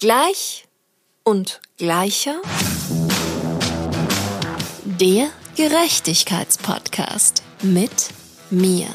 Gleich und gleicher. Der Gerechtigkeitspodcast mit mir.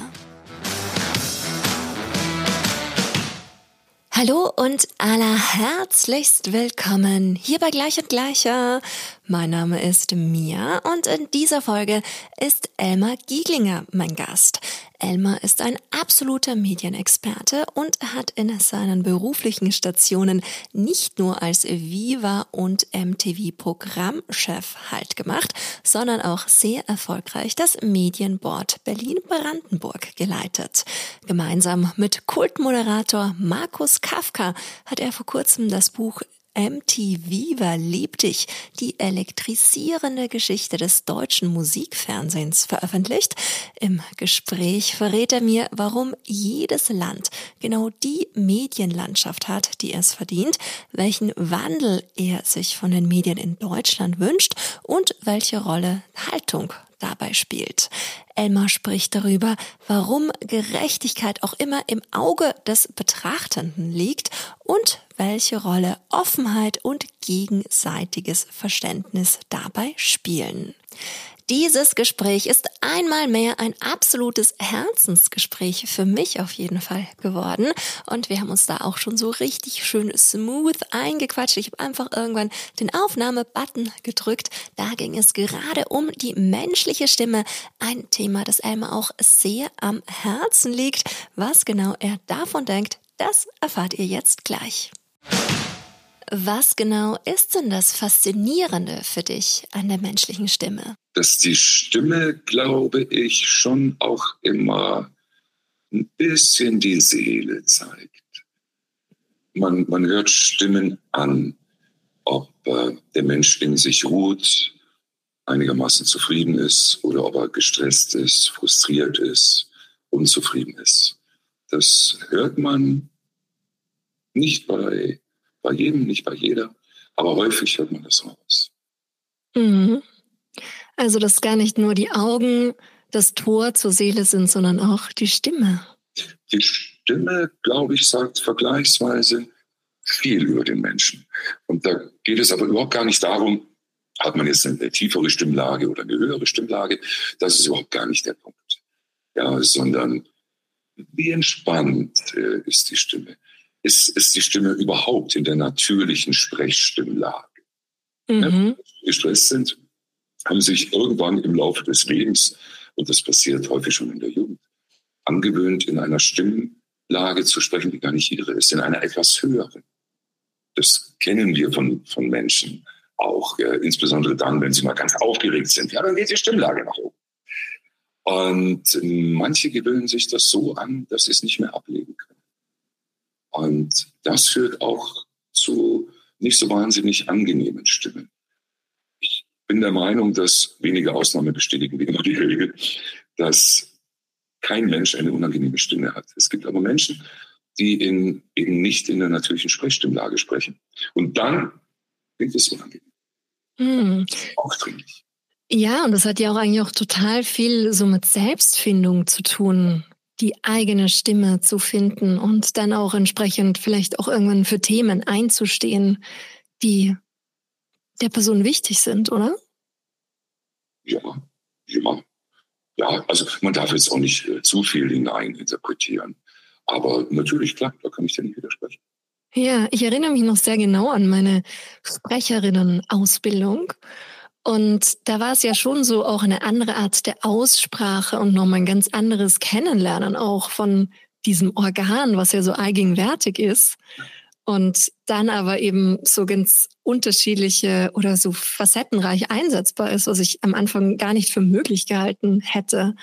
Hallo und allerherzlichst willkommen hier bei Gleich und Gleicher. Mein Name ist Mia und in dieser Folge ist Elmar Gieglinger mein Gast. Elmar ist ein absoluter Medienexperte und hat in seinen beruflichen Stationen nicht nur als Viva und MTV Programmchef Halt gemacht, sondern auch sehr erfolgreich das Medienboard Berlin-Brandenburg geleitet. Gemeinsam mit Kultmoderator Markus Kafka hat er vor kurzem das Buch MTV liebt dich, die elektrisierende Geschichte des deutschen Musikfernsehens veröffentlicht. Im Gespräch verrät er mir, warum jedes Land genau die Medienlandschaft hat, die es verdient, welchen Wandel er sich von den Medien in Deutschland wünscht und welche Rolle Haltung dabei spielt. Elmar spricht darüber, warum Gerechtigkeit auch immer im Auge des Betrachtenden liegt und welche Rolle Offenheit und gegenseitiges Verständnis dabei spielen. Dieses Gespräch ist einmal mehr ein absolutes Herzensgespräch für mich auf jeden Fall geworden. Und wir haben uns da auch schon so richtig schön smooth eingequatscht. Ich habe einfach irgendwann den Aufnahme-Button gedrückt. Da ging es gerade um die menschliche Stimme. Ein Thema, das Elmar auch sehr am Herzen liegt. Was genau er davon denkt, das erfahrt ihr jetzt gleich. Was genau ist denn das Faszinierende für dich an der menschlichen Stimme? Dass die Stimme, glaube ich, schon auch immer ein bisschen die Seele zeigt. Man, man hört Stimmen an, ob äh, der Mensch in sich ruht, einigermaßen zufrieden ist oder ob er gestresst ist, frustriert ist, unzufrieden ist. Das hört man nicht bei bei jedem, nicht bei jeder, aber häufig hört man das raus. Mhm. Also, dass gar nicht nur die Augen das Tor zur Seele sind, sondern auch die Stimme. Die Stimme, glaube ich, sagt vergleichsweise viel über den Menschen. Und da geht es aber überhaupt gar nicht darum, hat man jetzt eine tiefere Stimmlage oder eine höhere Stimmlage. Das ist überhaupt gar nicht der Punkt. Ja, sondern wie entspannt äh, ist die Stimme ist, ist die Stimme überhaupt in der natürlichen Sprechstimmlage. Mhm. Ja, gestresst sind, haben sich irgendwann im Laufe des Lebens, und das passiert häufig schon in der Jugend, angewöhnt, in einer Stimmlage zu sprechen, die gar nicht ihre ist, in einer etwas höheren. Das kennen wir von, von Menschen auch, ja, insbesondere dann, wenn sie mal ganz aufgeregt sind. Ja, dann geht die Stimmlage nach oben. Und manche gewöhnen sich das so an, dass sie es nicht mehr ablegen können. Und das führt auch zu nicht so wahnsinnig angenehmen Stimmen. Ich bin der Meinung, dass wenige Ausnahmen bestätigen wie immer die Regel, dass kein Mensch eine unangenehme Stimme hat. Es gibt aber Menschen, die in, eben nicht in der natürlichen Sprechstimmlage sprechen. Und dann klingt es unangenehm. Hm. Auch dringlich. Ja, und das hat ja auch eigentlich auch total viel so mit Selbstfindung zu tun die eigene Stimme zu finden und dann auch entsprechend vielleicht auch irgendwann für Themen einzustehen, die der Person wichtig sind, oder? Ja, ja. Ja, also man darf jetzt auch nicht äh, zu viel hineininterpretieren. Aber natürlich, klar, da kann ich dir nicht widersprechen. Ja, ich erinnere mich noch sehr genau an meine Sprecherinnen-Ausbildung. Und da war es ja schon so auch eine andere Art der Aussprache und nochmal ein ganz anderes Kennenlernen auch von diesem Organ, was ja so allgegenwärtig ist. Und dann aber eben so ganz unterschiedliche oder so facettenreich einsetzbar ist, was ich am Anfang gar nicht für möglich gehalten hätte.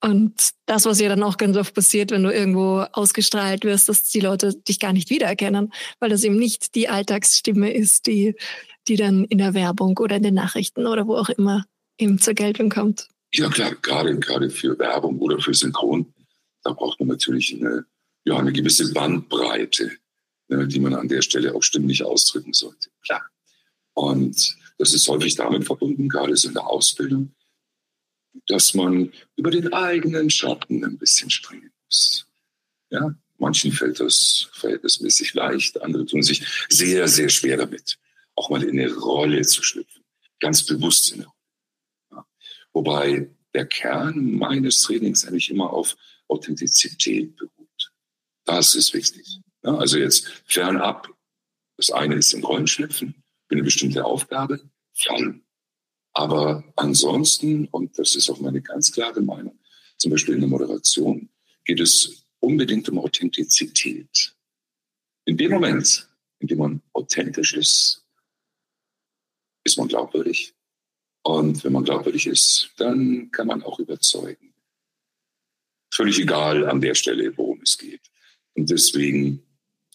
Und das, was ja dann auch ganz oft passiert, wenn du irgendwo ausgestrahlt wirst, dass die Leute dich gar nicht wiedererkennen, weil das eben nicht die Alltagsstimme ist, die die dann in der Werbung oder in den Nachrichten oder wo auch immer eben zur Geltung kommt. Ja klar, gerade, gerade für Werbung oder für Synchron, da braucht man natürlich eine, ja, eine gewisse Bandbreite, ne, die man an der Stelle auch stimmlich ausdrücken sollte. Klar. Und das ist häufig damit verbunden, gerade so in der Ausbildung, dass man über den eigenen Schatten ein bisschen springen muss. Ja, Manchen fällt das verhältnismäßig leicht, andere tun sich sehr, sehr schwer damit, auch mal in eine Rolle zu schlüpfen, ganz bewusst in eine Rolle. Ja. Wobei der Kern meines Trainings eigentlich immer auf Authentizität beruht. Das ist wichtig. Ja, also jetzt fernab. Das eine ist im Rollenschlüpfen für eine bestimmte Aufgabe. Fern. Aber ansonsten, und das ist auch meine ganz klare Meinung, zum Beispiel in der Moderation, geht es unbedingt um Authentizität. In dem Moment, in dem man authentisch ist, ist man glaubwürdig. Und wenn man glaubwürdig ist, dann kann man auch überzeugen. Völlig egal an der Stelle, worum es geht. Und deswegen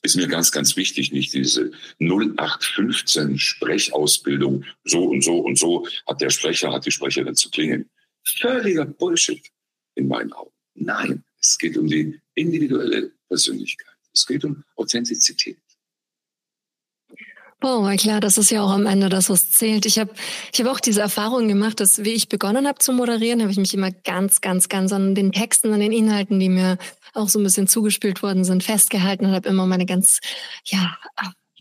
ist mir ganz, ganz wichtig, nicht diese 0815 Sprechausbildung, so und so und so hat der Sprecher, hat die Sprecherin zu klingen. Völliger Bullshit in meinen Augen. Nein, es geht um die individuelle Persönlichkeit. Es geht um Authentizität. Oh, weil klar, das ist ja auch am Ende das, was zählt. Ich habe ich hab auch diese Erfahrung gemacht, dass wie ich begonnen habe zu moderieren, habe ich mich immer ganz, ganz, ganz an den Texten, an den Inhalten, die mir auch so ein bisschen zugespielt worden sind, festgehalten und habe immer meine ganz, ja,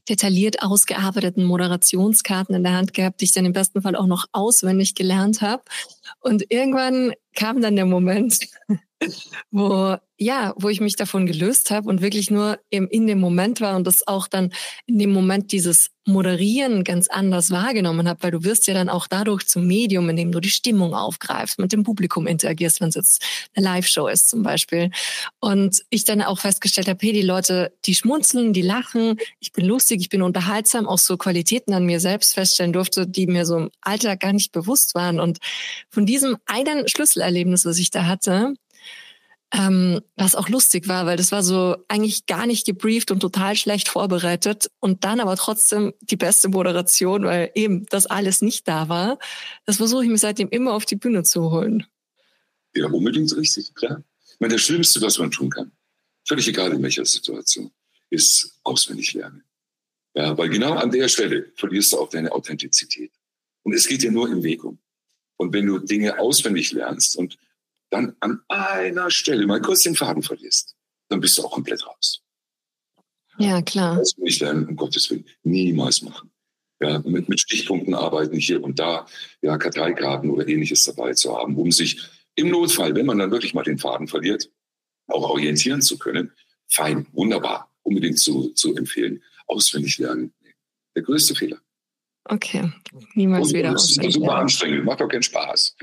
detailliert ausgearbeiteten Moderationskarten in der Hand gehabt, die ich dann im besten Fall auch noch auswendig gelernt habe. Und irgendwann kam dann der Moment, wo ja, wo ich mich davon gelöst habe und wirklich nur im, in dem Moment war und das auch dann in dem Moment dieses Moderieren ganz anders wahrgenommen habe, weil du wirst ja dann auch dadurch zum Medium, in dem du die Stimmung aufgreifst, mit dem Publikum interagierst, wenn es jetzt eine Live-Show ist zum Beispiel. Und ich dann auch festgestellt habe, hey, die Leute, die schmunzeln, die lachen, ich bin lustig, ich bin unterhaltsam, auch so Qualitäten an mir selbst feststellen durfte, die mir so im Alltag gar nicht bewusst waren. Und von diesem einen Schlüsselerlebnis, was ich da hatte, ähm, was auch lustig war, weil das war so eigentlich gar nicht gebrieft und total schlecht vorbereitet und dann aber trotzdem die beste Moderation, weil eben das alles nicht da war. Das versuche ich mir seitdem immer auf die Bühne zu holen. Ja, unbedingt richtig, klar. Ich meine, das Schlimmste, was man tun kann, völlig egal in welcher Situation, ist auswendig lernen. Ja, weil genau an der Stelle verlierst du auch deine Authentizität. Und es geht dir nur im Weg um. Und wenn du Dinge auswendig lernst und dann an einer Stelle mal kurz den Faden verlierst, dann bist du auch komplett raus. Ja, klar. Das will ich lernen, um Gottes Willen, niemals machen. Ja, mit, mit Stichpunkten arbeiten hier und da, ja, Karteikarten oder ähnliches dabei zu haben, um sich im Notfall, wenn man dann wirklich mal den Faden verliert, auch orientieren zu können. Fein, wunderbar, unbedingt zu, zu empfehlen. Auswendig lernen. Der größte Fehler. Okay, niemals und wieder auswendig. Das ist super anstrengend, macht auch keinen Spaß.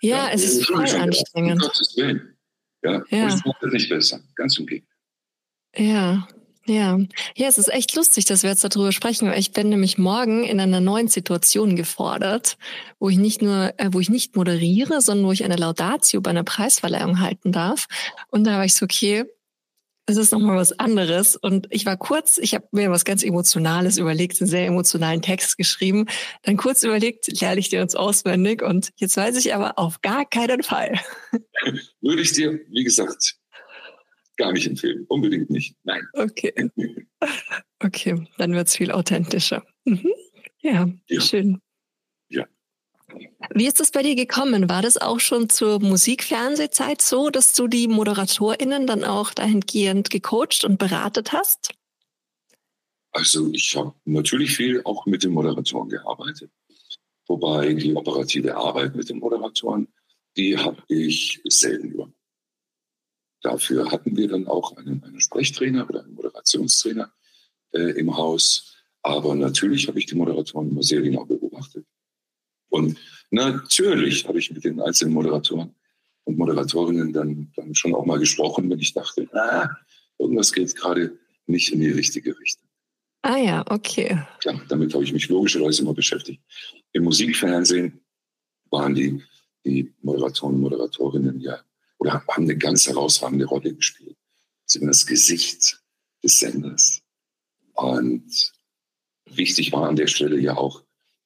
Ja, ja es ist voll anstrengend. Um Gottes Willen. Ja, ja. es macht es nicht besser. Ganz im Gegenteil. Ja, ja, ja, es ist echt lustig, dass wir jetzt darüber sprechen, weil ich bin nämlich morgen in einer neuen Situation gefordert, wo ich nicht nur, äh, wo ich nicht moderiere, sondern wo ich eine Laudatio bei einer Preisverleihung halten darf. Und da war ich so, okay, es ist nochmal was anderes. Und ich war kurz, ich habe mir was ganz Emotionales überlegt, einen sehr emotionalen Text geschrieben, dann kurz überlegt, lerne ich dir uns auswendig und jetzt weiß ich aber auf gar keinen Fall. Würde ich dir, wie gesagt, gar nicht empfehlen. Unbedingt nicht. Nein. Okay. Okay, dann wird's viel authentischer. Mhm. Ja, ja, schön. Wie ist das bei dir gekommen? War das auch schon zur Musikfernsehzeit so, dass du die ModeratorInnen dann auch dahingehend gecoacht und beratet hast? Also ich habe natürlich viel auch mit den Moderatoren gearbeitet. Wobei die operative Arbeit mit den Moderatoren, die habe ich selten übernommen. Dafür hatten wir dann auch einen, einen Sprechtrainer oder einen Moderationstrainer äh, im Haus. Aber natürlich habe ich die Moderatoren immer sehr genau beobachtet. Und Natürlich habe ich mit den einzelnen Moderatoren und Moderatorinnen dann, dann schon auch mal gesprochen, wenn ich dachte, ah, irgendwas geht gerade nicht in die richtige Richtung. Ah ja, okay. Ja, damit habe ich mich logischerweise immer beschäftigt. Im Musikfernsehen waren die, die Moderatoren und Moderatorinnen ja, oder haben eine ganz herausragende Rolle gespielt. Sie waren das Gesicht des Senders. Und wichtig war an der Stelle ja auch,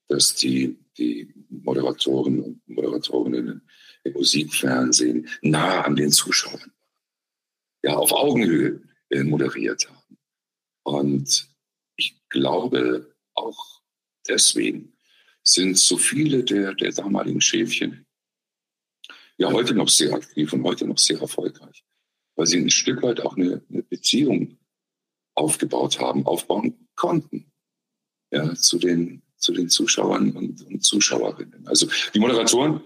dass die, die Moderatoren und Moderatorinnen im Musikfernsehen nah an den Zuschauern, ja, auf Augenhöhe äh, moderiert haben. Und ich glaube, auch deswegen sind so viele der, der damaligen Schäfchen ja heute noch sehr aktiv und heute noch sehr erfolgreich. weil sie ein Stück weit auch eine, eine Beziehung aufgebaut haben, aufbauen konnten. Ja, zu den, zu den Zuschauern und, und Zuschauerinnen. Also die Moderatoren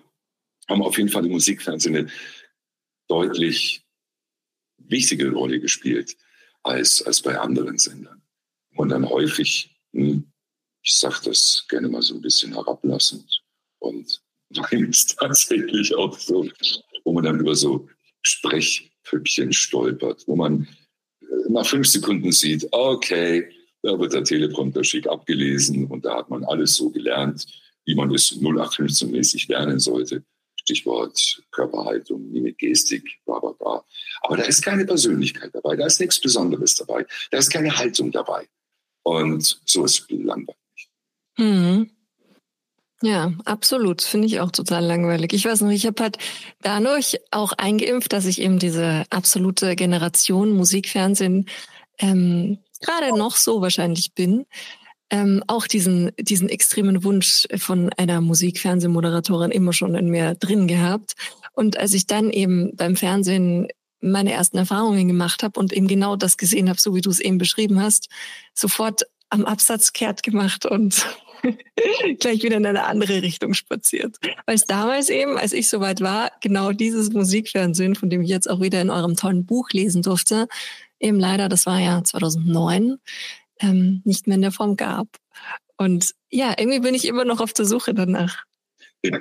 haben auf jeden Fall im Musikfernsehen eine deutlich wichtige Rolle gespielt als, als bei anderen Sendern. Und dann häufig, hm, ich sage das gerne mal so ein bisschen herablassend und nein, ist tatsächlich auch so, wo man dann über so Sprechpüppchen stolpert, wo man äh, nach fünf Sekunden sieht, okay, da wird der Teleprompter schick abgelesen und da hat man alles so gelernt, wie man es 0815-mäßig lernen sollte. Stichwort Körperhaltung, Mimik, Gestik, bla bla bla. Aber da ist keine Persönlichkeit dabei, da ist nichts Besonderes dabei, da ist keine Haltung dabei. Und so ist langweilig. Hm. Ja, absolut. Finde ich auch total langweilig. Ich weiß noch, ich habe halt dadurch auch eingeimpft, dass ich eben diese absolute Generation Musikfernsehen ähm, gerade noch so wahrscheinlich bin ähm, auch diesen, diesen extremen Wunsch von einer Musikfernsehmoderatorin immer schon in mir drin gehabt. Und als ich dann eben beim Fernsehen meine ersten Erfahrungen gemacht habe und eben genau das gesehen habe, so wie du es eben beschrieben hast, sofort am Absatz kehrt gemacht und gleich wieder in eine andere Richtung spaziert. Weil es damals eben, als ich soweit war, genau dieses Musikfernsehen, von dem ich jetzt auch wieder in eurem tollen Buch lesen durfte, eben leider, das war ja 2009, ähm, nicht mehr in der Form gab. Und ja, irgendwie bin ich immer noch auf der Suche danach. Ja,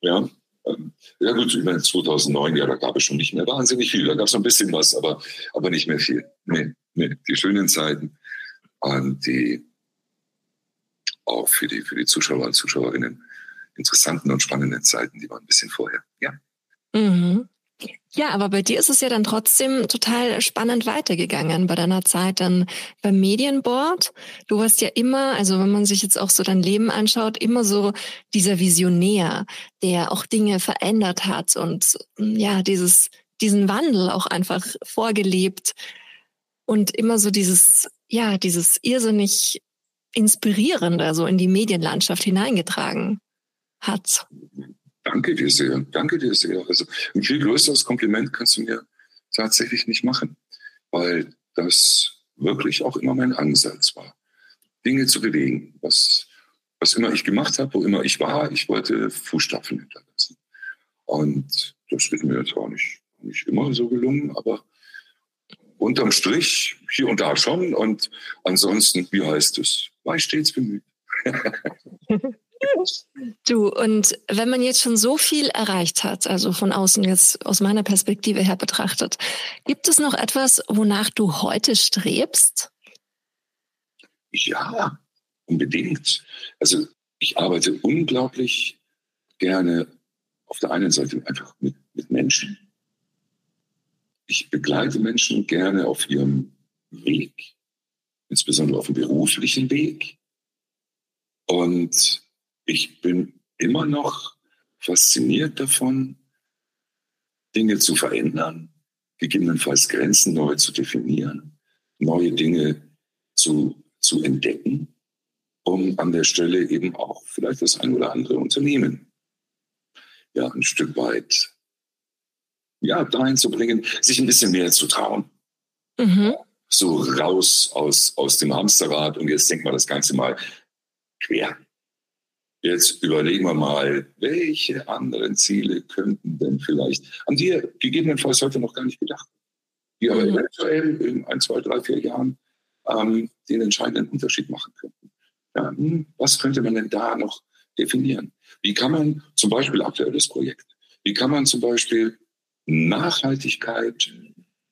ja, ähm, ja gut, ich meine 2009, ja, da gab es schon nicht mehr wahnsinnig viel. Da gab es noch ein bisschen was, aber, aber nicht mehr viel. Nee, nee, die schönen Zeiten und die auch für die, für die Zuschauer und Zuschauerinnen interessanten und spannenden Zeiten, die waren ein bisschen vorher. Ja. Mhm. Ja, aber bei dir ist es ja dann trotzdem total spannend weitergegangen bei deiner Zeit dann beim Medienboard. Du warst ja immer, also wenn man sich jetzt auch so dein Leben anschaut, immer so dieser Visionär, der auch Dinge verändert hat und ja, dieses, diesen Wandel auch einfach vorgelebt und immer so dieses, ja, dieses irrsinnig inspirierende so in die Medienlandschaft hineingetragen hat. Danke dir sehr, danke dir sehr. Also ein viel größeres Kompliment kannst du mir tatsächlich nicht machen, weil das wirklich auch immer mein Ansatz war, Dinge zu bewegen, was, was immer ich gemacht habe, wo immer ich war, ich wollte Fußstapfen hinterlassen. Und das ist mir jetzt auch nicht, nicht immer so gelungen, aber unterm Strich hier und da schon. Und ansonsten, wie heißt es, war ich stets bemüht. Du, und wenn man jetzt schon so viel erreicht hat, also von außen jetzt aus meiner Perspektive her betrachtet, gibt es noch etwas, wonach du heute strebst? Ja, unbedingt. Also ich arbeite unglaublich gerne auf der einen Seite einfach mit, mit Menschen. Ich begleite Menschen gerne auf ihrem Weg, insbesondere auf dem beruflichen Weg. Und ich bin immer noch fasziniert davon, Dinge zu verändern, gegebenenfalls Grenzen neu zu definieren, neue Dinge zu, zu entdecken, um an der Stelle eben auch vielleicht das ein oder andere Unternehmen ja ein Stück weit ja, dahin zu bringen, sich ein bisschen mehr zu trauen. Mhm. So raus aus, aus dem Hamsterrad und jetzt denkt man das Ganze mal quer. Jetzt überlegen wir mal, welche anderen Ziele könnten denn vielleicht an dir gegebenenfalls heute noch gar nicht gedacht, die aber mhm. eventuell in ein, zwei, drei, vier Jahren ähm, den entscheidenden Unterschied machen könnten. Ja, hm, was könnte man denn da noch definieren? Wie kann man zum Beispiel aktuelles Projekt, wie kann man zum Beispiel Nachhaltigkeit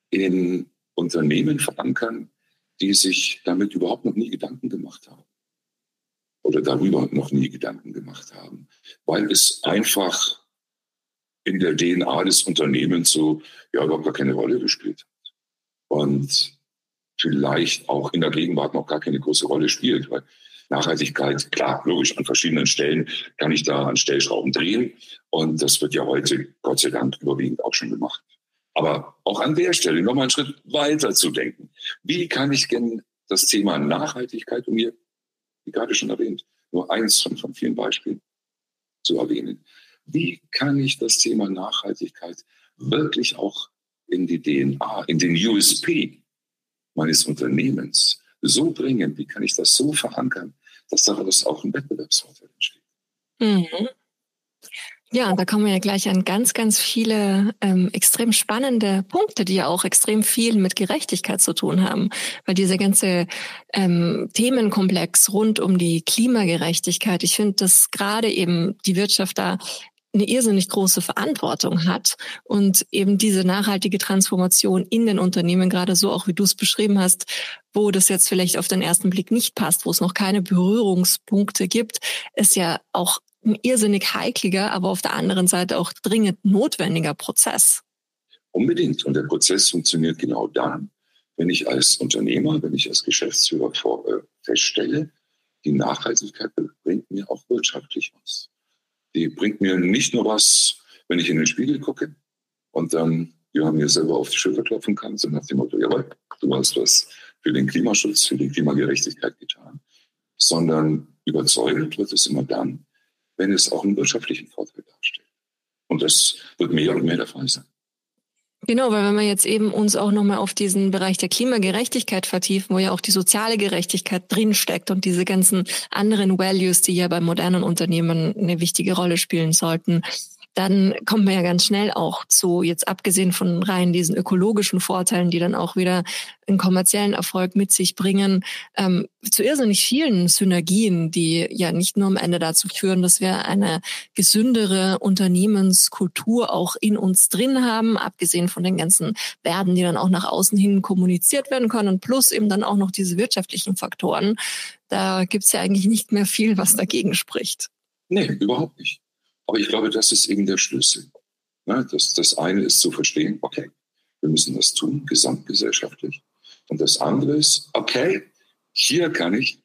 in Unternehmen verankern, die sich damit überhaupt noch nie Gedanken gemacht haben? Oder darüber noch nie Gedanken gemacht haben, weil es einfach in der DNA des Unternehmens so ja überhaupt gar keine Rolle gespielt hat. Und vielleicht auch in der Gegenwart noch gar keine große Rolle spielt, weil Nachhaltigkeit, klar, logisch, an verschiedenen Stellen kann ich da an Stellschrauben drehen. Und das wird ja heute, Gott sei Dank, überwiegend auch schon gemacht. Aber auch an der Stelle nochmal einen Schritt weiter zu denken. Wie kann ich denn das Thema Nachhaltigkeit, um hier wie gerade schon erwähnt, nur eins von, von vielen Beispielen zu erwähnen. Wie kann ich das Thema Nachhaltigkeit wirklich auch in die DNA, in den USP meines Unternehmens so bringen, wie kann ich das so verankern, dass daraus auch ein Wettbewerbsvorteil entsteht. Mhm. Ja, da kommen wir ja gleich an ganz, ganz viele ähm, extrem spannende Punkte, die ja auch extrem viel mit Gerechtigkeit zu tun haben. Weil dieser ganze ähm, Themenkomplex rund um die Klimagerechtigkeit, ich finde, dass gerade eben die Wirtschaft da eine irrsinnig große Verantwortung hat und eben diese nachhaltige Transformation in den Unternehmen, gerade so auch wie du es beschrieben hast, wo das jetzt vielleicht auf den ersten Blick nicht passt, wo es noch keine Berührungspunkte gibt, ist ja auch ein irrsinnig heikliger, aber auf der anderen Seite auch dringend notwendiger Prozess. Unbedingt. Und der Prozess funktioniert genau dann, wenn ich als Unternehmer, wenn ich als Geschäftsführer vor, äh, feststelle, die Nachhaltigkeit bringt mir auch wirtschaftlich was. Die bringt mir nicht nur was, wenn ich in den Spiegel gucke und dann ja, mir selber auf die Schulter klopfen kann, so nach dem Motto, jawohl, du hast was für den Klimaschutz, für die Klimagerechtigkeit getan, sondern überzeugend wird es immer dann, wenn es auch einen wirtschaftlichen Vorteil darstellt. Und das wird mehr und mehr der Fall sein. Genau, weil wenn wir jetzt eben uns auch nochmal auf diesen Bereich der Klimagerechtigkeit vertiefen, wo ja auch die soziale Gerechtigkeit drinsteckt und diese ganzen anderen Values, die ja bei modernen Unternehmen eine wichtige Rolle spielen sollten, dann kommen wir ja ganz schnell auch zu, jetzt abgesehen von rein diesen ökologischen Vorteilen, die dann auch wieder einen kommerziellen Erfolg mit sich bringen, ähm, zu irrsinnig vielen Synergien, die ja nicht nur am Ende dazu führen, dass wir eine gesündere Unternehmenskultur auch in uns drin haben, abgesehen von den ganzen Werten, die dann auch nach außen hin kommuniziert werden können, plus eben dann auch noch diese wirtschaftlichen Faktoren. Da gibt's ja eigentlich nicht mehr viel, was dagegen spricht. Nee, überhaupt nicht. Aber ich glaube, das ist eben der Schlüssel. Ja, das, das eine ist zu verstehen, okay, wir müssen das tun, gesamtgesellschaftlich. Und das andere ist, okay, hier kann ich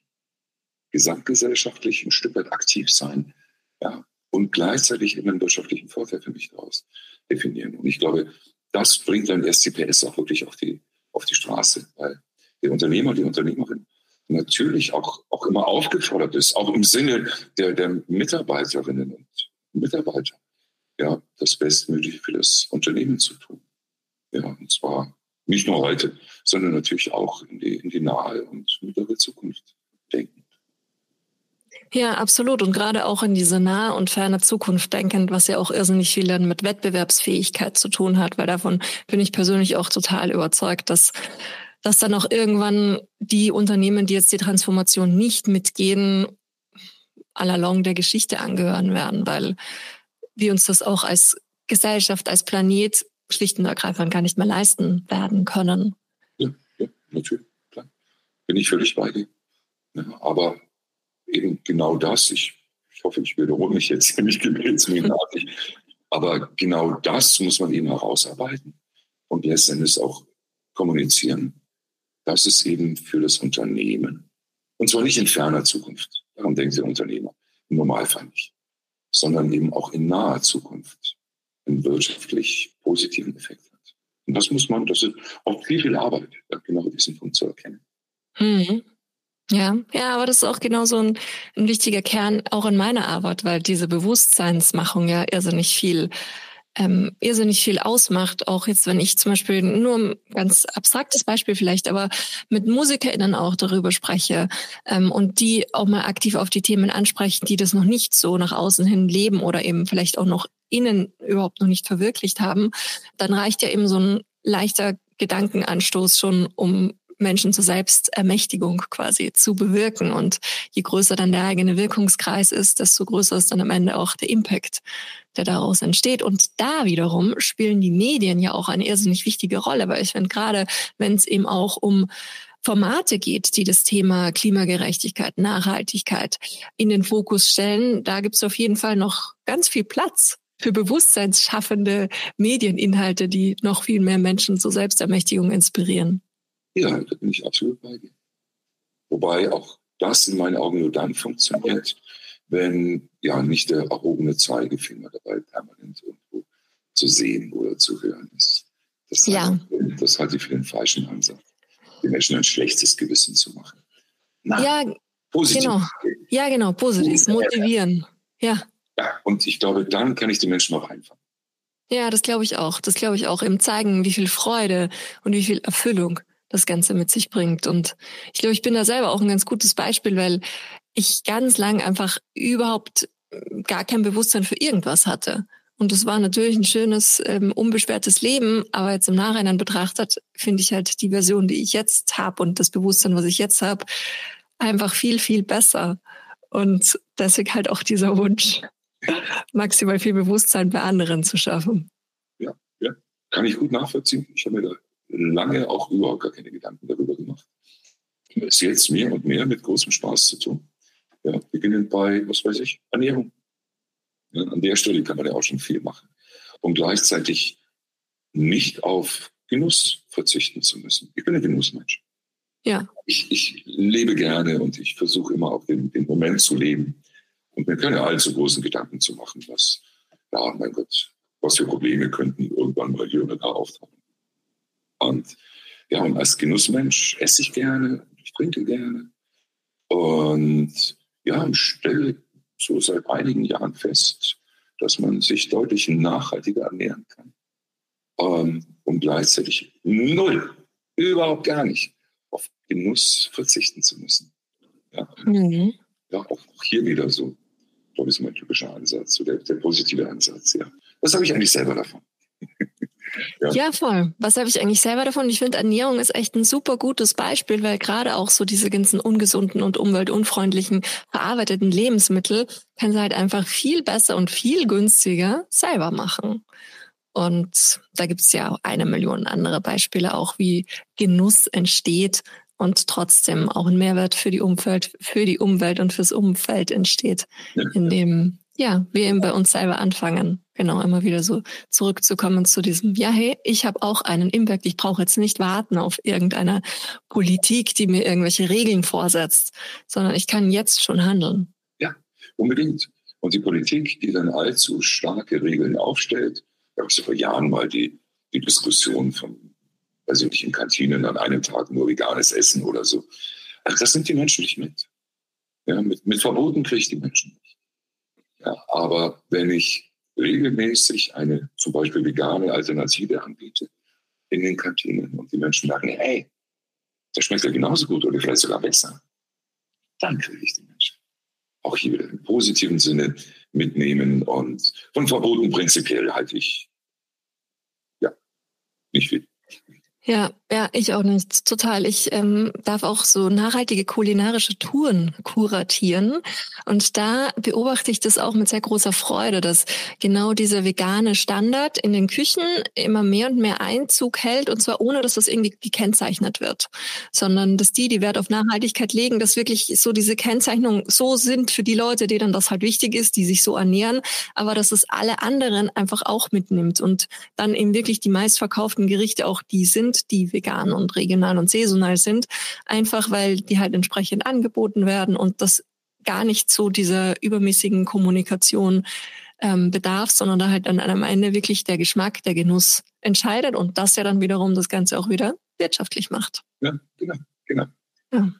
gesamtgesellschaftlich ein Stück weit aktiv sein ja, und gleichzeitig eben einen wirtschaftlichen Vorteil für mich daraus definieren. Und ich glaube, das bringt dann erst die PS auch wirklich auf die, auf die Straße, weil der Unternehmer, die Unternehmerin natürlich auch, auch immer aufgefordert ist, auch im Sinne der, der Mitarbeiterinnen und Mitarbeiter, ja, das Bestmögliche für das Unternehmen zu tun. Ja, und zwar nicht nur heute, sondern natürlich auch in die, in die nahe und mittlere Zukunft denken. Ja, absolut. Und gerade auch in diese nahe und ferne Zukunft denkend, was ja auch irrsinnig viel dann mit Wettbewerbsfähigkeit zu tun hat, weil davon bin ich persönlich auch total überzeugt, dass dass dann auch irgendwann die Unternehmen, die jetzt die Transformation nicht mitgehen, à la longue der Geschichte angehören werden, weil wir uns das auch als Gesellschaft, als Planet schlicht und ergreifend gar nicht mehr leisten werden können. Ja, ja natürlich, klar. Bin ich völlig bei dir. Ja, aber eben genau das, ich, ich hoffe, ich wiederhole mich jetzt nicht gebetsmühlenartig, aber genau das muss man eben herausarbeiten und letztendlich auch kommunizieren, dass es eben für das Unternehmen, und zwar nicht in ferner Zukunft, Daran denken Sie Unternehmer. Im Normalfall nicht. Sondern eben auch in naher Zukunft einen wirtschaftlich positiven Effekt hat. Und das muss man, das ist auch viel, viel Arbeit, genau diesen Punkt zu erkennen. Mhm. Ja, ja, aber das ist auch genauso ein, ein wichtiger Kern auch in meiner Arbeit, weil diese Bewusstseinsmachung ja irrsinnig viel ähm, irrsinnig viel ausmacht. Auch jetzt, wenn ich zum Beispiel nur ein ganz abstraktes Beispiel vielleicht, aber mit MusikerInnen auch darüber spreche ähm, und die auch mal aktiv auf die Themen ansprechen, die das noch nicht so nach außen hin leben oder eben vielleicht auch noch innen überhaupt noch nicht verwirklicht haben, dann reicht ja eben so ein leichter Gedankenanstoß schon, um Menschen zur Selbstermächtigung quasi zu bewirken. Und je größer dann der eigene Wirkungskreis ist, desto größer ist dann am Ende auch der Impact, der daraus entsteht. Und da wiederum spielen die Medien ja auch eine irrsinnig wichtige Rolle, weil ich finde, gerade wenn es eben auch um Formate geht, die das Thema Klimagerechtigkeit, Nachhaltigkeit in den Fokus stellen, da gibt es auf jeden Fall noch ganz viel Platz für bewusstseinsschaffende Medieninhalte, die noch viel mehr Menschen zur Selbstermächtigung inspirieren. Ja, da bin ich absolut bei dir. Wobei auch das in meinen Augen nur dann funktioniert, wenn ja nicht der erhobene Zeigefinger dabei permanent irgendwo zu sehen oder zu hören ist. Das, ja. halte, das halte ich für den falschen Ansatz, die Menschen ein schlechtes Gewissen zu machen. Nein, ja, positiv. Genau. Ja, genau, positiv, motivieren. Ja. ja. Und ich glaube, dann kann ich die Menschen auch einfangen. Ja, das glaube ich auch. Das glaube ich auch. Im Zeigen, wie viel Freude und wie viel Erfüllung das Ganze mit sich bringt. Und ich glaube, ich bin da selber auch ein ganz gutes Beispiel, weil ich ganz lang einfach überhaupt gar kein Bewusstsein für irgendwas hatte. Und das war natürlich ein schönes, ähm, unbeschwertes Leben, aber jetzt im Nachhinein betrachtet, finde ich halt die Version, die ich jetzt habe und das Bewusstsein, was ich jetzt habe, einfach viel, viel besser. Und deswegen halt auch dieser Wunsch, maximal viel Bewusstsein bei anderen zu schaffen. Ja, ja, kann ich gut nachvollziehen. Ich habe mir da lange auch überhaupt gar keine Gedanken darüber gemacht. Es jetzt mehr und mehr mit großem Spaß zu tun. Ja, beginnend bei, was weiß ich, Ernährung. Ja, an der Stelle kann man ja auch schon viel machen. Und gleichzeitig nicht auf Genuss verzichten zu müssen. Ich bin ein Genussmensch. Ja. Ich, ich lebe gerne und ich versuche immer auch den, den Moment zu leben und mir keine allzu großen Gedanken zu machen, was, ja, mein Gott, was für Probleme könnten irgendwann mal hier oder da auftauchen. Und ja, und als Genussmensch esse ich gerne, ich trinke gerne. Und ja, und stelle so seit einigen Jahren fest, dass man sich deutlich nachhaltiger ernähren kann. Ähm, und gleichzeitig null, überhaupt gar nicht, auf Genuss verzichten zu müssen. Ja, mhm. ja auch, auch, hier wieder so, glaube ich, ist mein typischer Ansatz, so der, der positive Ansatz. Ja. Was habe ich eigentlich selber davon? Ja. ja, voll. Was habe ich eigentlich selber davon? Ich finde, Ernährung ist echt ein super gutes Beispiel, weil gerade auch so diese ganzen ungesunden und umweltunfreundlichen verarbeiteten Lebensmittel kann sie halt einfach viel besser und viel günstiger selber machen. Und da gibt es ja auch eine Million andere Beispiele, auch wie Genuss entsteht und trotzdem auch ein Mehrwert für die Umwelt, für die Umwelt und fürs Umfeld entsteht, indem ja, wir eben bei uns selber anfangen, genau, immer wieder so zurückzukommen zu diesem, ja, hey, ich habe auch einen Impact, ich brauche jetzt nicht warten auf irgendeine Politik, die mir irgendwelche Regeln vorsetzt, sondern ich kann jetzt schon handeln. Ja, unbedingt. Und die Politik, die dann allzu starke Regeln aufstellt, da es ja vor Jahren mal die, die Diskussion von, ich in Kantinen an einem Tag nur veganes Essen oder so. Also das sind die Menschen nicht mit. Ja, mit, mit Verboten kriege ich die Menschen nicht. Ja, aber wenn ich regelmäßig eine zum Beispiel vegane Alternative anbiete in den Kantinen und die Menschen sagen, hey, das schmeckt ja genauso gut oder vielleicht sogar besser, dann kriege ich die Menschen. Auch hier wieder im positiven Sinne mitnehmen und von Verboten prinzipiell halte ich ja nicht viel. Ja, ja, ich auch nicht. Total. Ich ähm, darf auch so nachhaltige kulinarische Touren kuratieren. Und da beobachte ich das auch mit sehr großer Freude, dass genau dieser vegane Standard in den Küchen immer mehr und mehr Einzug hält. Und zwar ohne, dass das irgendwie gekennzeichnet wird, sondern dass die, die Wert auf Nachhaltigkeit legen, dass wirklich so diese Kennzeichnungen so sind für die Leute, denen das halt wichtig ist, die sich so ernähren, aber dass es alle anderen einfach auch mitnimmt und dann eben wirklich die meistverkauften Gerichte auch die sind, sind, die vegan und regional und saisonal sind, einfach weil die halt entsprechend angeboten werden und das gar nicht so dieser übermäßigen Kommunikation ähm, bedarf, sondern da halt dann am Ende wirklich der Geschmack, der Genuss entscheidet und das ja dann wiederum das Ganze auch wieder wirtschaftlich macht. Ja, genau, genau. Ja,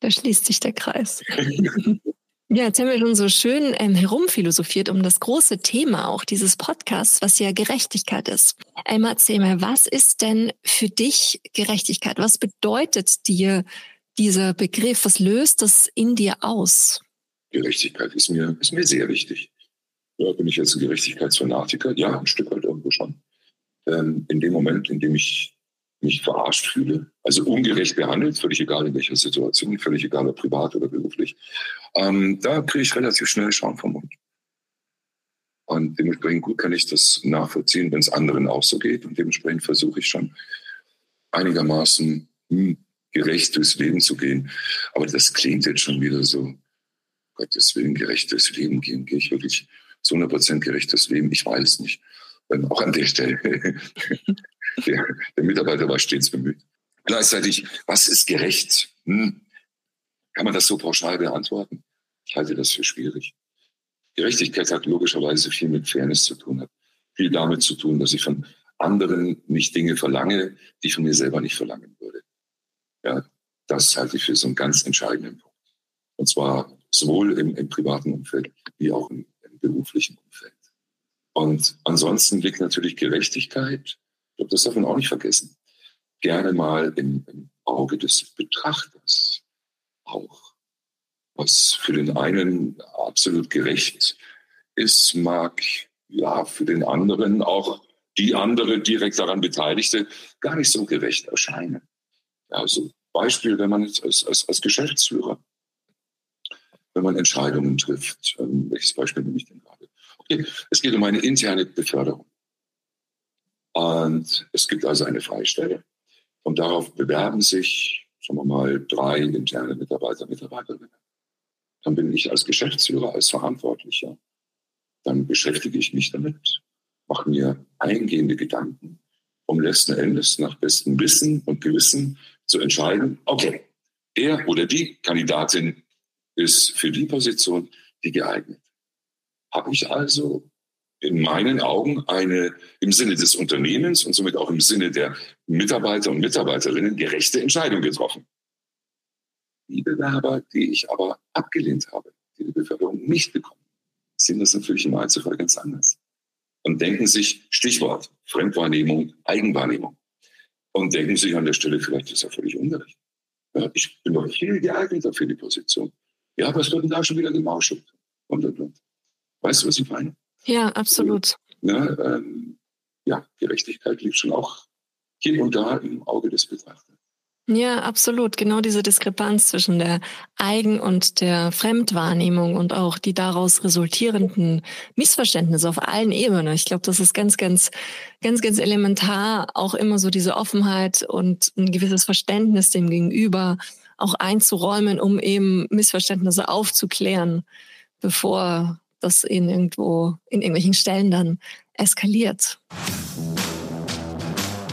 da schließt sich der Kreis. Ja, jetzt haben wir schon so schön ähm, herumphilosophiert um das große Thema auch dieses Podcasts, was ja Gerechtigkeit ist. Einmal erzähl mal, was ist denn für dich Gerechtigkeit? Was bedeutet dir dieser Begriff? Was löst das in dir aus? Gerechtigkeit ist mir, ist mir sehr wichtig. Ja, bin ich jetzt ein Gerechtigkeitsfanatiker? Ja, ein Stück weit irgendwo schon. Ähm, in dem Moment, in dem ich mich verarscht fühle, also ungerecht behandelt, völlig egal in welcher Situation, völlig egal ob privat oder beruflich, ähm, da kriege ich relativ schnell Schaum vom Mund. Und dementsprechend gut kann ich das nachvollziehen, wenn es anderen auch so geht. Und dementsprechend versuche ich schon einigermaßen hm, gerecht durchs Leben zu gehen. Aber das klingt jetzt schon wieder so, Gottes Willen, gerecht durchs Leben gehen. Gehe ich wirklich zu 100 Prozent gerechtes Leben? Ich weiß nicht. Ähm, auch an der Stelle. der, der Mitarbeiter war stets bemüht. Gleichzeitig, was ist gerecht? Hm. Kann man das so pauschal beantworten? Ich halte das für schwierig. Gerechtigkeit hat logischerweise viel mit Fairness zu tun, hat viel damit zu tun, dass ich von anderen nicht Dinge verlange, die ich von mir selber nicht verlangen würde. Ja, das halte ich für so einen ganz entscheidenden Punkt. Und zwar sowohl im, im privaten Umfeld wie auch im, im beruflichen Umfeld. Und ansonsten liegt natürlich Gerechtigkeit, glaube, das darf man auch nicht vergessen, gerne mal im, im Auge des Betrachters auch. Was für den einen absolut gerecht ist, mag ja für den anderen auch die andere direkt daran Beteiligte gar nicht so gerecht erscheinen. Also Beispiel, wenn man jetzt als, als, als Geschäftsführer, wenn man Entscheidungen trifft, ähm, welches Beispiel nehme ich denn gerade? Okay, es geht um eine interne Beförderung. Und es gibt also eine Freistelle. Und darauf bewerben sich, sagen wir mal, drei interne Mitarbeiter, Mitarbeiterinnen. Dann bin ich als Geschäftsführer, als Verantwortlicher. Dann beschäftige ich mich damit, mache mir eingehende Gedanken, um letzten Endes nach bestem Wissen und Gewissen zu entscheiden, okay, er oder die Kandidatin ist für die Position die geeignet. Habe ich also in meinen Augen eine im Sinne des Unternehmens und somit auch im Sinne der Mitarbeiter und Mitarbeiterinnen gerechte Entscheidung getroffen. Die Bewerber, die ich aber abgelehnt habe, die die Beförderung nicht bekommen, sehen das natürlich im Einzelfall ganz anders und denken sich, Stichwort, Fremdwahrnehmung, Eigenwahrnehmung, und denken sich an der Stelle, vielleicht ist er völlig ungerecht. Ja, ich bin doch viel geeigneter für die Position. Ja, was wird denn da schon wieder gemauschelt? Und, und, und. Weißt du, was ich meine? Ja, absolut. Ja, ähm, ja, Gerechtigkeit liegt schon auch hier und da im Auge des Betrachters. Ja, absolut. Genau diese Diskrepanz zwischen der Eigen- und der Fremdwahrnehmung und auch die daraus resultierenden Missverständnisse auf allen Ebenen. Ich glaube, das ist ganz, ganz, ganz, ganz elementar, auch immer so diese Offenheit und ein gewisses Verständnis dem Gegenüber auch einzuräumen, um eben Missverständnisse aufzuklären, bevor das in irgendwo, in irgendwelchen Stellen dann eskaliert.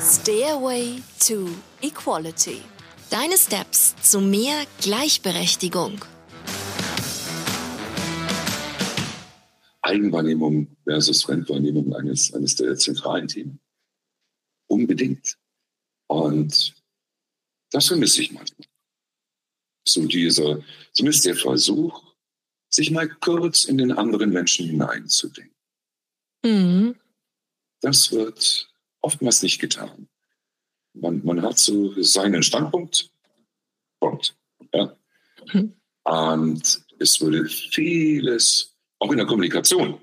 Stairway to Equality. Deine Steps zu mehr Gleichberechtigung. Eigenwahrnehmung versus Fremdwahrnehmung eines, eines der zentralen Themen. Unbedingt. Und das vermisse ich manchmal. So dieser, zumindest der Versuch, sich mal kurz in den anderen Menschen hineinzudenken. Mhm. Das wird oftmals nicht getan. Man, man hat so seinen Standpunkt, Punkt. Ja. Mhm. Und es würde vieles, auch in der Kommunikation,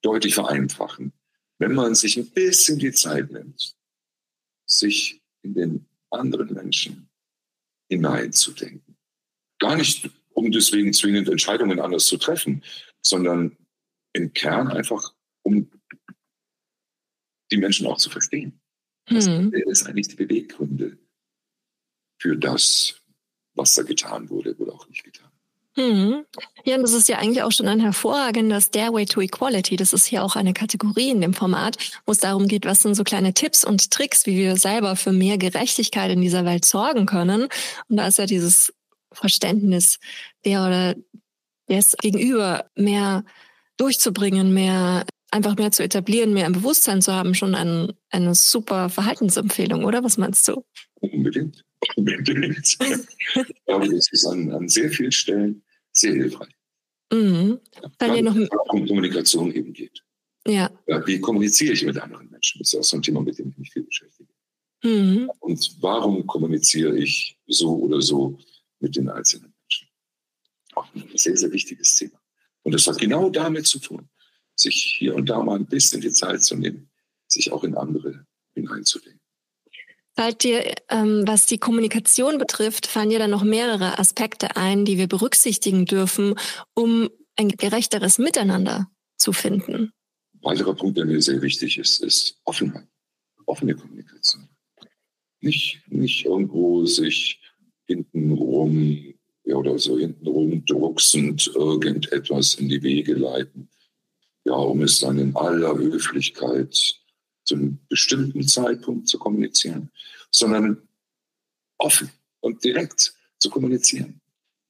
deutlich vereinfachen, wenn man sich ein bisschen die Zeit nimmt, sich in den anderen Menschen hineinzudenken. Gar nicht, um deswegen zwingend Entscheidungen anders zu treffen, sondern im Kern einfach, um die Menschen auch zu verstehen. Das hm. ist eigentlich die Beweggründe für das, was da getan wurde oder auch nicht getan. Hm. Ja, und das ist ja eigentlich auch schon ein hervorragender Stairway to Equality. Das ist hier auch eine Kategorie in dem Format, wo es darum geht, was sind so kleine Tipps und Tricks, wie wir selber für mehr Gerechtigkeit in dieser Welt sorgen können. Und da ist ja dieses Verständnis der oder des Gegenüber mehr durchzubringen, mehr einfach mehr zu etablieren, mehr ein Bewusstsein zu haben, schon ein, eine super Verhaltensempfehlung, oder? Was meinst du? Unbedingt. Unbedingt. ich glaube, das ist an, an sehr vielen Stellen sehr hilfreich. Mhm. Weil ja, noch um Kommunikation eben geht. Ja. ja. Wie kommuniziere ich mit anderen Menschen? Das ist auch so ein Thema, mit dem ich mich viel beschäftige. Mhm. Und warum kommuniziere ich so oder so mit den einzelnen Auch ein sehr, sehr wichtiges Thema. Und das hat genau damit zu tun sich hier und da mal ein bisschen die Zeit zu nehmen, sich auch in andere hineinzudenken. Fällt dir, ähm, was die Kommunikation betrifft, fallen dir dann noch mehrere Aspekte ein, die wir berücksichtigen dürfen, um ein gerechteres Miteinander zu finden? Ein weiterer Punkt, der mir sehr wichtig ist, ist Offenheit. Offene Kommunikation. Nicht, nicht irgendwo sich hintenrum ja, oder so hintenrum drucksend irgendetwas in die Wege leiten, ja, um es dann in aller Höflichkeit zu einem bestimmten Zeitpunkt zu kommunizieren, sondern offen und direkt zu kommunizieren.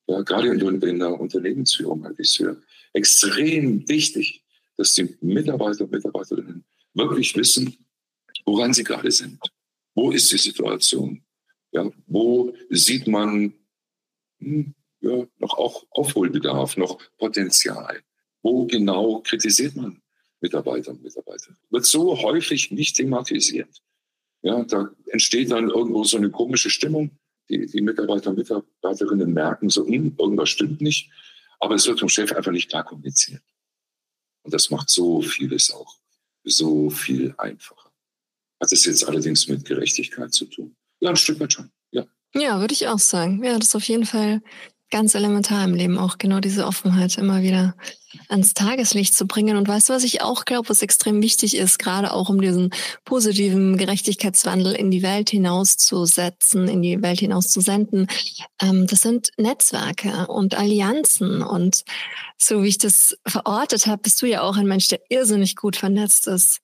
Ja, gerade in, der Unternehmensführung halte ich es für extrem wichtig, dass die Mitarbeiter und Mitarbeiterinnen wirklich wissen, woran sie gerade sind. Wo ist die Situation? Ja, wo sieht man ja, noch auch Aufholbedarf, noch Potenzial? Wo genau kritisiert man Mitarbeiter und Mitarbeiter. Wird so häufig nicht thematisiert. Ja, da entsteht dann irgendwo so eine komische Stimmung. Die, die Mitarbeiter und Mitarbeiterinnen merken so, hm, irgendwas stimmt nicht. Aber es wird vom Chef einfach nicht klar kommuniziert. Und das macht so vieles auch so viel einfacher. Hat es jetzt allerdings mit Gerechtigkeit zu tun? Ja, ein Stück weit schon. Ja. Würde ich auch sagen. Ja, das ist auf jeden Fall ganz elementar im Leben auch genau diese Offenheit immer wieder ans Tageslicht zu bringen. Und weißt du, was ich auch glaube, was extrem wichtig ist, gerade auch um diesen positiven Gerechtigkeitswandel in die Welt hinauszusetzen, in die Welt hinauszusenden, ähm, das sind Netzwerke und Allianzen. Und so wie ich das verortet habe, bist du ja auch ein Mensch, der irrsinnig gut vernetzt ist.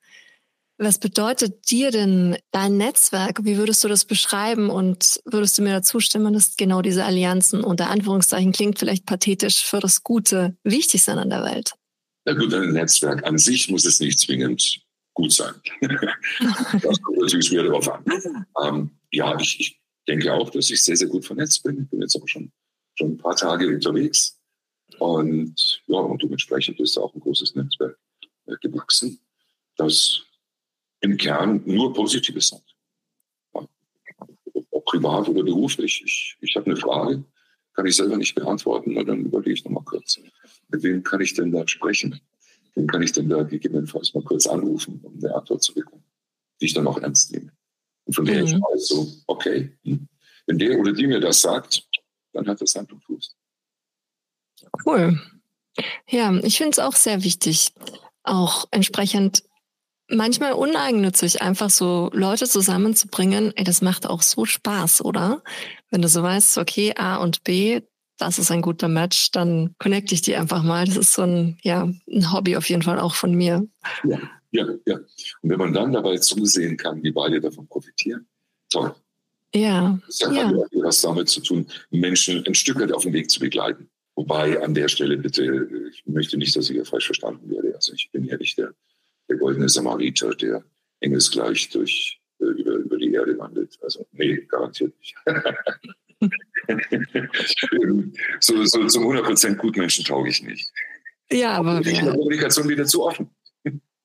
Was bedeutet dir denn dein Netzwerk? Wie würdest du das beschreiben? Und würdest du mir dazu stimmen, dass genau diese Allianzen unter Anführungszeichen klingt vielleicht pathetisch für das Gute wichtig sind an der Welt? Ja gut, ein Netzwerk an sich muss es nicht zwingend gut sein. das kommt natürlich wieder darauf an. Ähm, ja, ich, ich denke auch, dass ich sehr, sehr gut vernetzt bin. Ich bin jetzt aber schon, schon ein paar Tage unterwegs. Und ja, und dementsprechend ist auch ein großes Netzwerk äh, gewachsen. Das im Kern nur Positives sagt. Ob privat oder beruflich. Ich, ich habe eine Frage, kann ich selber nicht beantworten, na, dann überlege ich nochmal kurz. Mit wem kann ich denn da sprechen? Wen kann ich denn da gegebenenfalls mal kurz anrufen, um eine Antwort zu bekommen, die ich dann auch ernst nehme? Und von der mhm. ich weiß, so, okay, hm, wenn der oder die mir das sagt, dann hat das Hand und Fuß. Cool. Ja, ich finde es auch sehr wichtig, auch entsprechend manchmal uneigennützig, einfach so Leute zusammenzubringen. Ey, das macht auch so Spaß, oder? Wenn du so weißt, okay, A und B, das ist ein guter Match, dann connecte ich die einfach mal. Das ist so ein, ja, ein Hobby auf jeden Fall auch von mir. Ja, ja, ja. Und wenn man dann dabei zusehen kann, wie beide davon profitieren, toll. Ja. Das hat ja. was damit zu tun, Menschen ein Stück weit auf dem Weg zu begleiten. Wobei an der Stelle bitte, ich möchte nicht, dass ich hier falsch verstanden werde. Also ich bin ja nicht der der goldene Samariter, der engelsgleich durch, äh, über, über die Erde wandelt. Also, nee, garantiert nicht. so, so zum 100% Gutmenschen tauge ich nicht. Ja, aber. Bin Kommunikation wieder zu offen.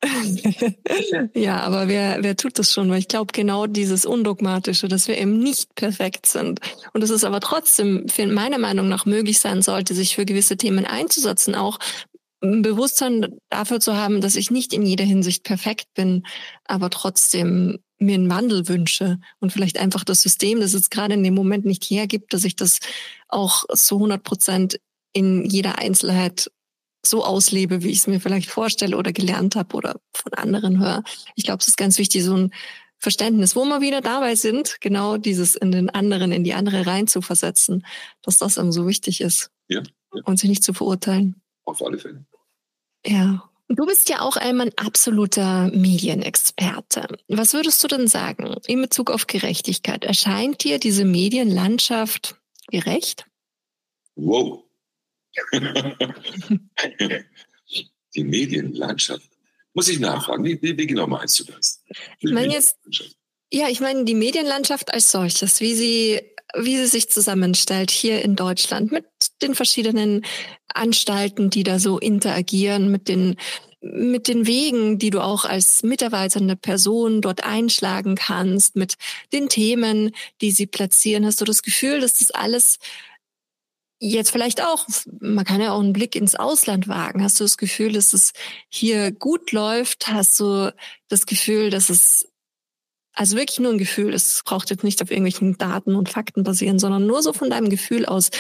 ja, aber wer, wer tut das schon? Weil ich glaube, genau dieses Undogmatische, dass wir eben nicht perfekt sind und dass es aber trotzdem, meiner Meinung nach, möglich sein sollte, sich für gewisse Themen einzusetzen, auch ein Bewusstsein dafür zu haben, dass ich nicht in jeder Hinsicht perfekt bin, aber trotzdem mir einen Wandel wünsche und vielleicht einfach das System, das es gerade in dem Moment nicht hergibt, dass ich das auch so 100 Prozent in jeder Einzelheit so auslebe, wie ich es mir vielleicht vorstelle oder gelernt habe oder von anderen höre. Ich glaube, es ist ganz wichtig, so ein Verständnis, wo wir wieder dabei sind, genau dieses in den anderen, in die andere rein zu versetzen, dass das einem so wichtig ist. Ja, ja. Und sich nicht zu verurteilen. Auf alle Fälle. Ja. Du bist ja auch einmal ein absoluter Medienexperte. Was würdest du denn sagen in Bezug auf Gerechtigkeit? Erscheint dir diese Medienlandschaft gerecht? Wow. die Medienlandschaft. Muss ich nachfragen, wie, wie, wie genau meinst du das? Ich meine jetzt, ja, ich meine die Medienlandschaft als solches, wie sie wie sie sich zusammenstellt hier in Deutschland mit den verschiedenen Anstalten, die da so interagieren, mit den mit den Wegen, die du auch als mitarbeitende Person dort einschlagen kannst, mit den Themen, die sie platzieren. Hast du das Gefühl, dass das alles jetzt vielleicht auch, man kann ja auch einen Blick ins Ausland wagen. Hast du das Gefühl, dass es hier gut läuft? Hast du das Gefühl, dass es also wirklich nur ein Gefühl. Es braucht jetzt nicht auf irgendwelchen Daten und Fakten basieren, sondern nur so von deinem Gefühl aus.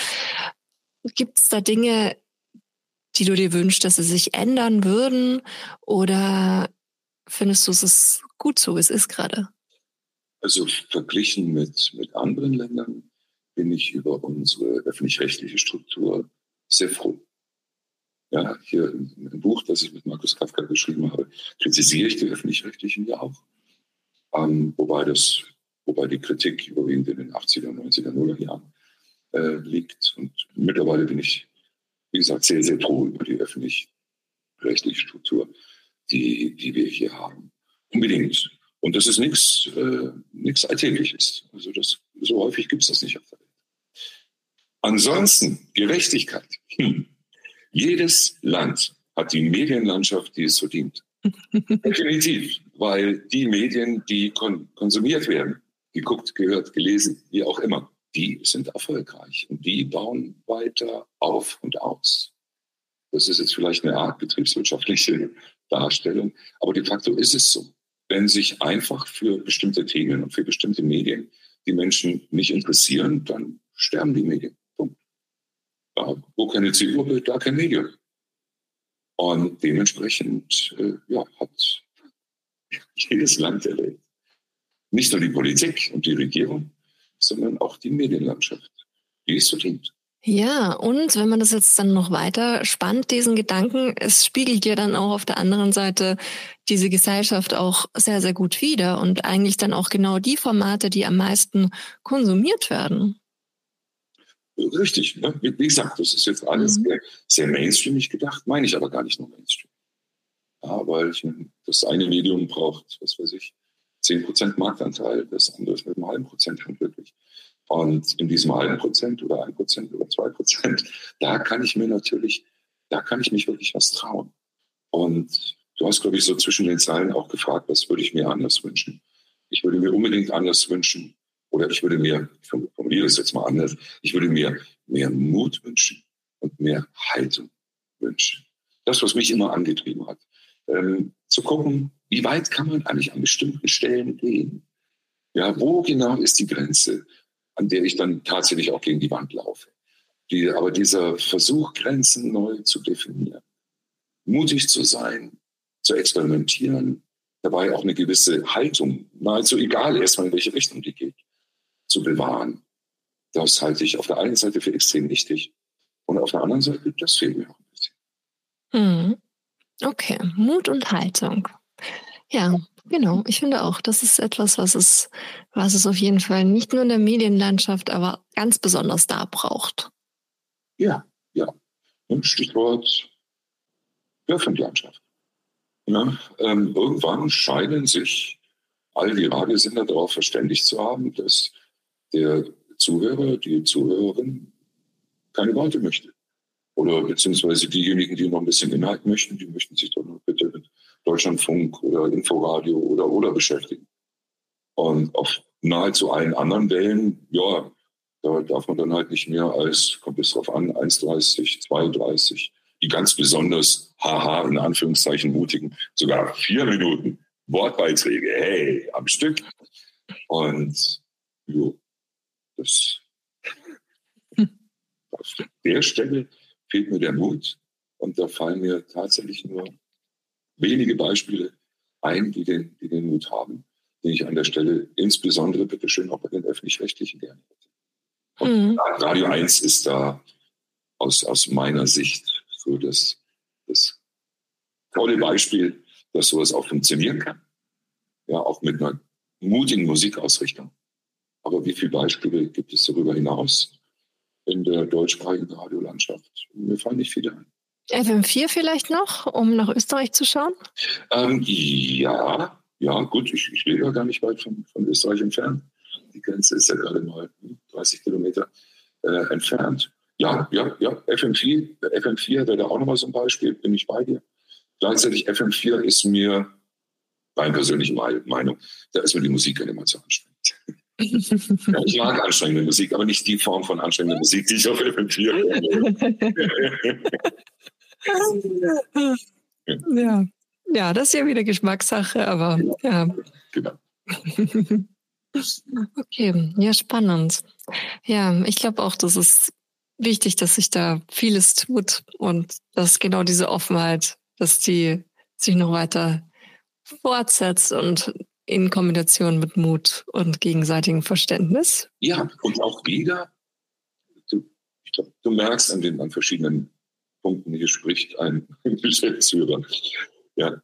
Gibt es da Dinge, die du dir wünschst, dass sie sich ändern würden? Oder findest du, es gut so, wie es ist gerade? Also verglichen mit, mit anderen Ländern bin ich über unsere öffentlich-rechtliche Struktur sehr froh. Ja, hier im Buch, das ich mit Markus Kafka geschrieben habe, kritisiere ich die öffentlich-rechtlichen ja auch. Ähm, wobei, das, wobei die Kritik überwiegend in den 80er, 90er, 0er Jahren äh, liegt. Und mittlerweile bin ich, wie gesagt, sehr, sehr froh über die öffentlich-rechtliche Struktur, die, die wir hier haben. Unbedingt. Und das ist nichts äh, nichts Alltägliches. Also das, so häufig gibt es das nicht auf der Welt. Ansonsten Gerechtigkeit. Hm. Jedes Land hat die Medienlandschaft, die es verdient. Definitiv, weil die Medien, die kon konsumiert werden, geguckt, gehört, gelesen, wie auch immer, die sind erfolgreich und die bauen weiter auf und aus. Das ist jetzt vielleicht eine Art betriebswirtschaftliche Darstellung, aber de facto ist es so. Wenn sich einfach für bestimmte Themen und für bestimmte Medien die Menschen nicht interessieren, dann sterben die Medien. Punkt. Da, wo keine Zielgruppe, da kein Medium. Und dementsprechend äh, ja, hat jedes Land erlebt. Nicht nur die Politik und die Regierung, sondern auch die Medienlandschaft, die es verdient. Ja, und wenn man das jetzt dann noch weiter spannt, diesen Gedanken, es spiegelt ja dann auch auf der anderen Seite diese Gesellschaft auch sehr, sehr gut wider und eigentlich dann auch genau die Formate, die am meisten konsumiert werden. Richtig, ne? wie gesagt, das ist jetzt alles mhm. sehr, sehr mainstreamig gedacht, meine ich aber gar nicht nur Mainstream. Ja, weil ich, das eine Medium braucht, was weiß ich, 10% Marktanteil, das andere ist mit einem halben Prozent wirklich. Und in diesem halben Prozent oder ein Prozent oder zwei Prozent, da kann ich mir natürlich, da kann ich mich wirklich was trauen. Und du hast, glaube ich, so zwischen den Zeilen auch gefragt, was würde ich mir anders wünschen? Ich würde mir unbedingt anders wünschen, oder ich würde mir, ich formuliere es jetzt mal anders, ich würde mir mehr Mut wünschen und mehr Haltung wünschen. Das, was mich immer angetrieben hat. Ähm, zu gucken, wie weit kann man eigentlich an bestimmten Stellen gehen? Ja, wo genau ist die Grenze? an der ich dann tatsächlich auch gegen die Wand laufe. Die, aber dieser Versuch, Grenzen neu zu definieren, mutig zu sein, zu experimentieren, dabei auch eine gewisse Haltung, nahezu egal erstmal in welche Richtung die geht, zu bewahren, das halte ich auf der einen Seite für extrem wichtig und auf der anderen Seite, das fehlt mir auch ein bisschen. Hm. Okay, Mut und Haltung. Ja, Genau, ich finde auch, das ist etwas, was es, was es auf jeden Fall nicht nur in der Medienlandschaft, aber ganz besonders da braucht. Ja, ja. Und Stichwort Hörfunklandschaft. Ja, ähm, irgendwann scheinen sich all die Radiosender darauf verständigt zu haben, dass der Zuhörer, die Zuhörerin keine Worte möchte. Oder beziehungsweise diejenigen, die noch ein bisschen Inhalt möchten, die möchten sich doch noch bitte mit Deutschlandfunk oder Inforadio oder oder beschäftigen. Und auf nahezu allen anderen Wellen, ja, da darf man dann halt nicht mehr als, kommt es drauf an, 1,30, 2,30, die ganz besonders, haha, in Anführungszeichen mutigen, sogar vier Minuten Wortbeiträge, hey, am Stück. Und jo, das, auf der Stelle fehlt mir der Mut und da fallen mir tatsächlich nur wenige Beispiele ein, die den, die den Mut haben, den ich an der Stelle insbesondere bitteschön auch bei den Öffentlich-Rechtlichen gerne hätte. Und mhm. Radio 1 ist da aus, aus meiner Sicht so das, das tolle Beispiel, dass sowas auch funktionieren kann. Ja, auch mit einer mutigen Musikausrichtung. Aber wie viele Beispiele gibt es darüber hinaus in der deutschsprachigen Radiolandschaft? Mir fallen nicht viele ein. FM4 vielleicht noch, um nach Österreich zu schauen? Ähm, ja, ja, gut, ich, ich lebe ja gar nicht weit von, von Österreich entfernt. Die Grenze ist ja gerade mal 30 Kilometer äh, entfernt. Ja, ja, ja, FM4, FM4 wäre da auch nochmal so ein Beispiel, bin ich bei dir. Gleichzeitig FM4 ist mir, meine persönliche Meinung, da ist mir die Musik ja immer zu anstrengend. Ich mag anstrengende Musik, aber nicht die Form von anstrengender Musik, die ich auf FM4 höre. ja. ja, das ist ja wieder Geschmackssache, aber ja. Genau. okay, ja, spannend. Ja, ich glaube auch, das ist wichtig, dass sich da vieles tut und dass genau diese Offenheit, dass die sich noch weiter fortsetzt und in Kombination mit Mut und gegenseitigem Verständnis. Ja, und auch wieder, du, glaub, du merkst an den an verschiedenen Punkten hier spricht ein Geschäftsführer. Ja.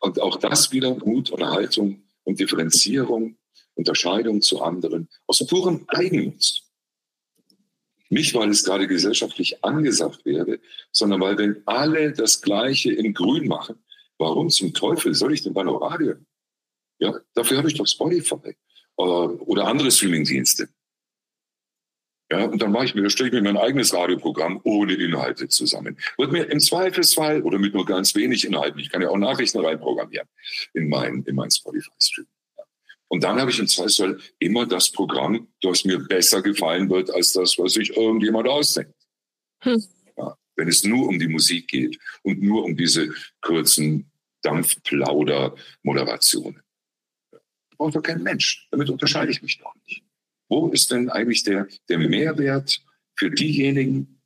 Und auch das wieder Mut und Haltung und Differenzierung, Unterscheidung zu anderen aus purem Eigennutz. Nicht, weil es gerade gesellschaftlich angesagt wäre, sondern weil wenn alle das Gleiche in Grün machen, warum zum Teufel soll ich denn bei Radio? Ja, dafür habe ich doch Spotify äh, oder andere Streamingdienste. Ja, und dann mache ich mir, stelle ich mir mein eigenes Radioprogramm ohne Inhalte zusammen. Wird mir im Zweifelsfall oder mit nur ganz wenig Inhalten, ich kann ja auch Nachrichten reinprogrammieren in mein, in mein Spotify-Stream. Und dann habe ich im Zweifelsfall immer das Programm, das mir besser gefallen wird als das, was sich irgendjemand ausdenkt. Hm. Ja, wenn es nur um die Musik geht und nur um diese kurzen Dampfplauder-Moderationen. Braucht doch kein Mensch. Damit unterscheide ich mich doch nicht. Wo ist denn eigentlich der, der Mehrwert für diejenigen,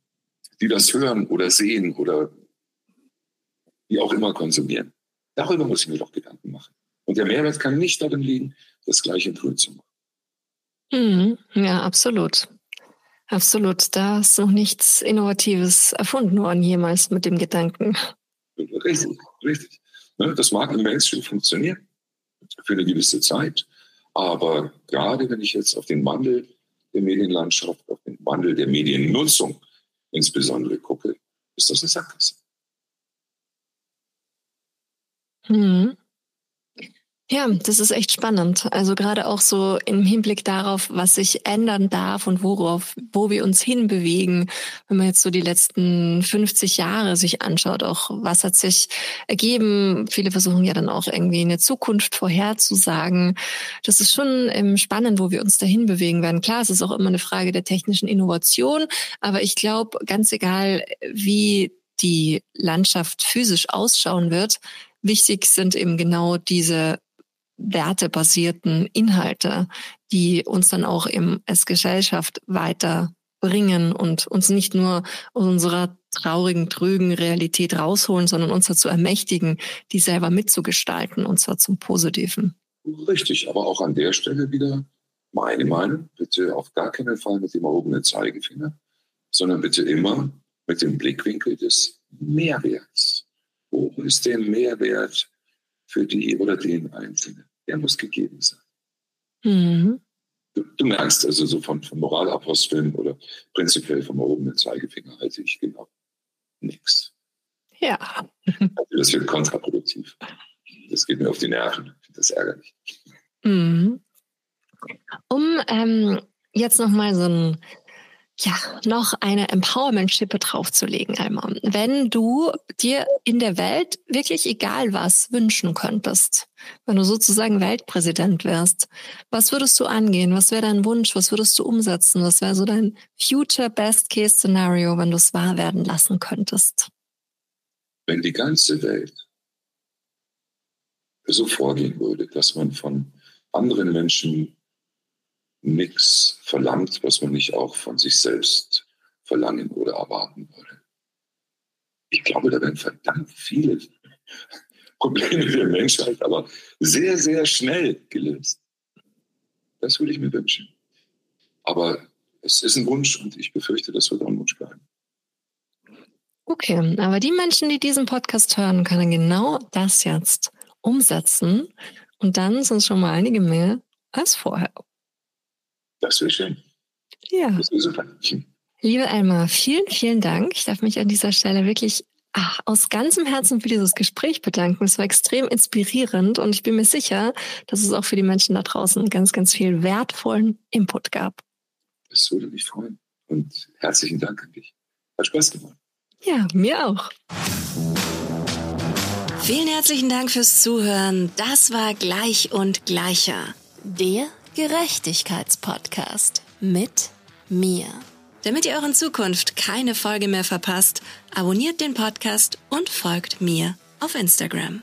die das hören oder sehen oder wie auch immer konsumieren? Darüber muss ich mir doch Gedanken machen. Und der Mehrwert kann nicht darin liegen, das gleiche Grün zu machen. Mhm. Ja, absolut. Absolut. Da ist noch nichts Innovatives erfunden worden jemals mit dem Gedanken. Richtig, richtig. Ne, das mag im Mainstream funktionieren für eine gewisse Zeit. Aber gerade wenn ich jetzt auf den Wandel der Medienlandschaft, auf den Wandel der Mediennutzung insbesondere gucke, ist das eine Sackgasse. Hm. Ja, das ist echt spannend. Also gerade auch so im Hinblick darauf, was sich ändern darf und worauf, wo wir uns hinbewegen. Wenn man jetzt so die letzten 50 Jahre sich anschaut, auch was hat sich ergeben. Viele versuchen ja dann auch irgendwie eine Zukunft vorherzusagen. Das ist schon ähm, spannend, wo wir uns dahin bewegen werden. Klar, es ist auch immer eine Frage der technischen Innovation, aber ich glaube, ganz egal, wie die Landschaft physisch ausschauen wird, wichtig sind eben genau diese wertebasierten Inhalte, die uns dann auch eben als Gesellschaft weiterbringen und uns nicht nur aus unserer traurigen, trügen Realität rausholen, sondern uns dazu ermächtigen, die selber mitzugestalten und zwar zum Positiven. Richtig, aber auch an der Stelle wieder meine Meinung, bitte auf gar keinen Fall mit dem erhobenen Zeigefinger, sondern bitte immer mit dem Blickwinkel des Mehrwerts. Wo ist der Mehrwert für die oder den Einzelnen? Der muss gegeben sein. Mhm. Du, du, merkst also so von, von Moralaposteln oder prinzipiell vom erhobenen Zeigefinger halte ich genau nichts. Ja. Also das wird kontraproduktiv. Das geht mir auf die Nerven. Ich finde das ärgerlich. Mhm. Um ähm, jetzt nochmal so ein ja, noch eine Empowerment-Schippe draufzulegen einmal. Wenn du dir in der Welt wirklich egal was wünschen könntest, wenn du sozusagen Weltpräsident wärst, was würdest du angehen? Was wäre dein Wunsch? Was würdest du umsetzen? Was wäre so dein Future Best Case Scenario, wenn du es wahr werden lassen könntest? Wenn die ganze Welt so vorgehen würde, dass man von anderen Menschen nichts verlangt, was man nicht auch von sich selbst verlangen oder erwarten würde. Ich glaube, da werden verdammt viele Probleme der Menschheit, aber sehr, sehr schnell gelöst. Das würde ich mir wünschen. Aber es ist ein Wunsch und ich befürchte, das wird auch ein Wunsch bleiben. Okay, aber die Menschen, die diesen Podcast hören, können genau das jetzt umsetzen und dann sind es schon mal einige mehr als vorher. Das wäre schön. Ja. Das wäre super. Liebe Elmar, vielen, vielen Dank. Ich darf mich an dieser Stelle wirklich ach, aus ganzem Herzen für dieses Gespräch bedanken. Es war extrem inspirierend und ich bin mir sicher, dass es auch für die Menschen da draußen ganz, ganz viel wertvollen Input gab. Das würde mich freuen. Und herzlichen Dank an dich. Hat Spaß gemacht. Ja, mir auch. Vielen herzlichen Dank fürs Zuhören. Das war Gleich und Gleicher. Der Gerechtigkeitspodcast mit mir. Damit ihr auch in Zukunft keine Folge mehr verpasst, abonniert den Podcast und folgt mir auf Instagram.